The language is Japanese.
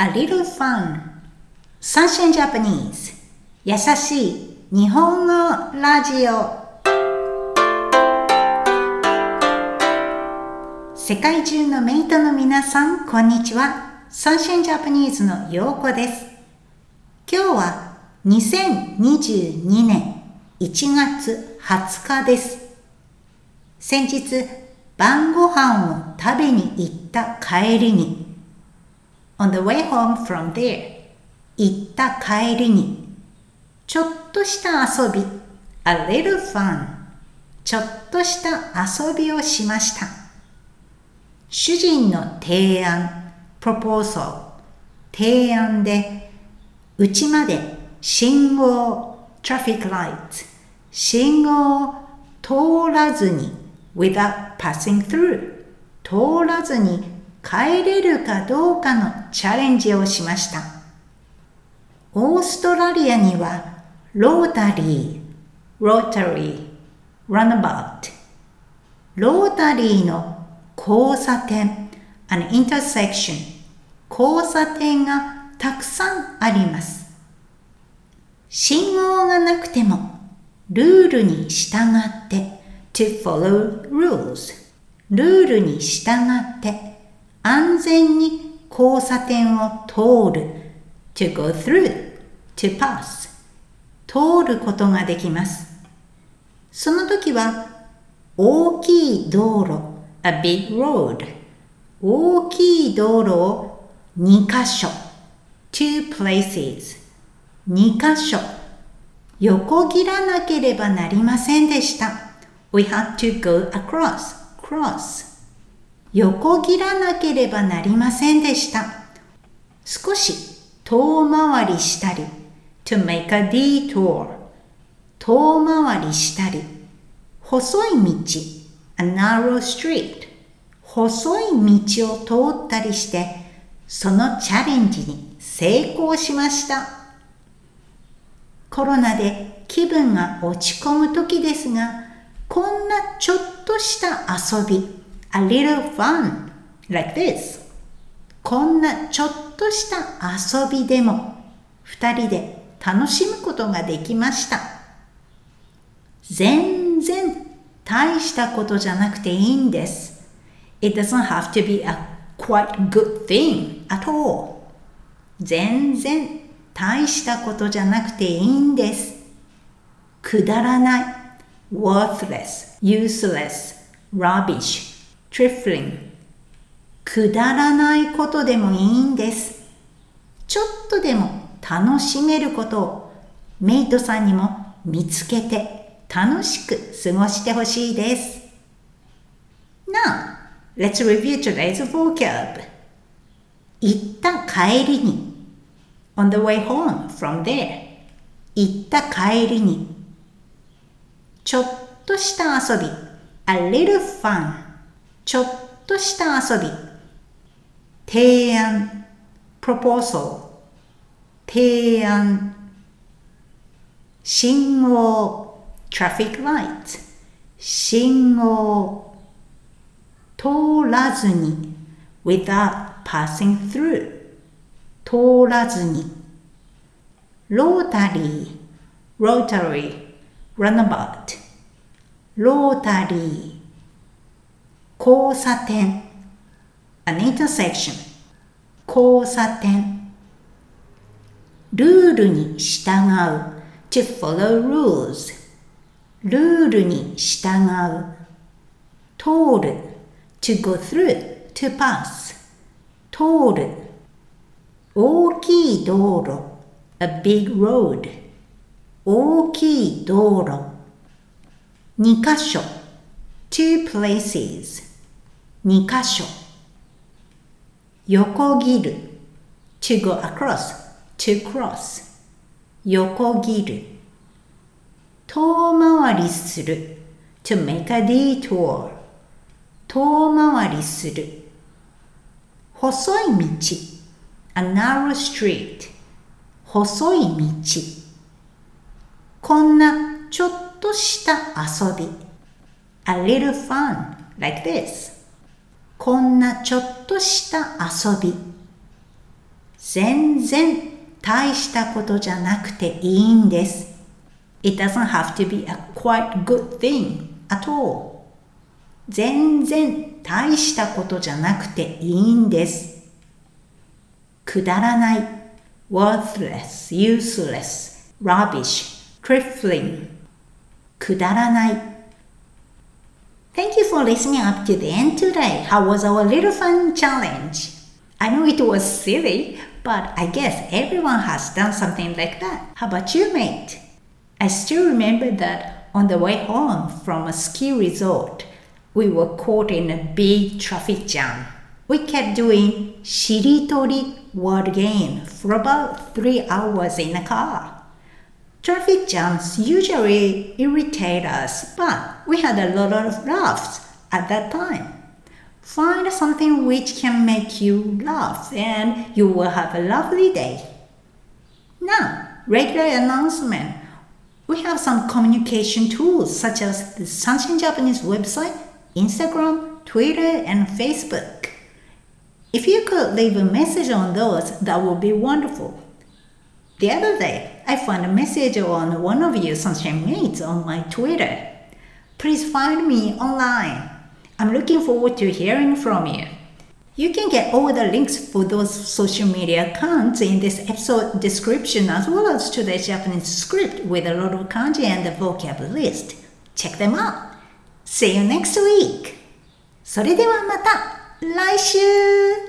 A little fun Sunshine Japanese 優しい日本語ラジオ世界中のメイトの皆さん、こんにちは。Sunshine Japanese のようこです。今日は2022年1月20日です。先日、晩ご飯を食べに行った帰りに On the way home from there 行った帰りにちょっとした遊び a little fun ちょっとした遊びをしました主人の提案 proposal 提案でうちまで信号 traffic lights 信号を通らずに without passing through 通らずに帰れるかどうかのチャレンジをしました。オーストラリアにはロータリー、ロータリー、ランバウト、ロータリーの交差点、an intersection、交差点がたくさんあります。信号がなくてもルールに従って to follow rules ルールに従って安全に交差点を通る to go through, to pass 通ることができます。その時は大きい道路 a big road 大きい道路を2箇所 two places 2箇所横切らなければなりませんでした。We had to go across, cross 横切らなければなりませんでした。少し遠回りしたり、to make a detour 遠回りしたり、細い道 a narrow street 細い道を通ったりして、そのチャレンジに成功しました。コロナで気分が落ち込む時ですが、こんなちょっとした遊び、a little fun like this こんなちょっとした遊びでも二人で楽しむことができました全然大したことじゃなくていいんです It doesn't have to be a quite good thing at all 全然大したことじゃなくていいんですくだらない worthless, useless, rubbish trifling くだらないことでもいいんです。ちょっとでも楽しめることをメイトさんにも見つけて楽しく過ごしてほしいです。Now, let's review today's vocab. 行った帰りに on the way home from there 行った帰りにちょっとした遊び a little fun ちょっとした遊び提案 proposal 提案信号 traffic light 信号通らずに without passing through 通らずにロータリー rotary runabout ロータリー交差点 an intersection 交差点ルールに従う to follow rules ルールに従う通る to go through to pass 通る大きい道路 a big road 大きい道路2箇所 two places 2箇所横切る to go across to cross 横切る遠回りする to make a detour 遠回りする細い道 a narrow street 細い道こんなちょっとした遊び a little fun like this こんなちょっとした遊び全然大したことじゃなくていいんです。It doesn't have to be a quite good thing at all. 全然大したことじゃなくていいんです。くだらない worthless, useless, rubbish, trifling くだらない Thank you for listening up to the end today. How was our little fun challenge? I know it was silly, but I guess everyone has done something like that. How about you, mate? I still remember that on the way home from a ski resort, we were caught in a big traffic jam. We kept doing shiritori word game for about three hours in the car. Traffic jams usually irritate us, but we had a lot of laughs at that time. Find something which can make you laugh and you will have a lovely day. Now, regular announcement. We have some communication tools such as the Sunshine Japanese website, Instagram, Twitter, and Facebook. If you could leave a message on those, that would be wonderful. The other day, I found a message on one of your sunshine mates on my Twitter. Please find me online. I'm looking forward to hearing from you. You can get all the links for those social media accounts in this episode description as well as today's Japanese script with a lot of kanji and the vocab list. Check them out. See you next week! それではまた来週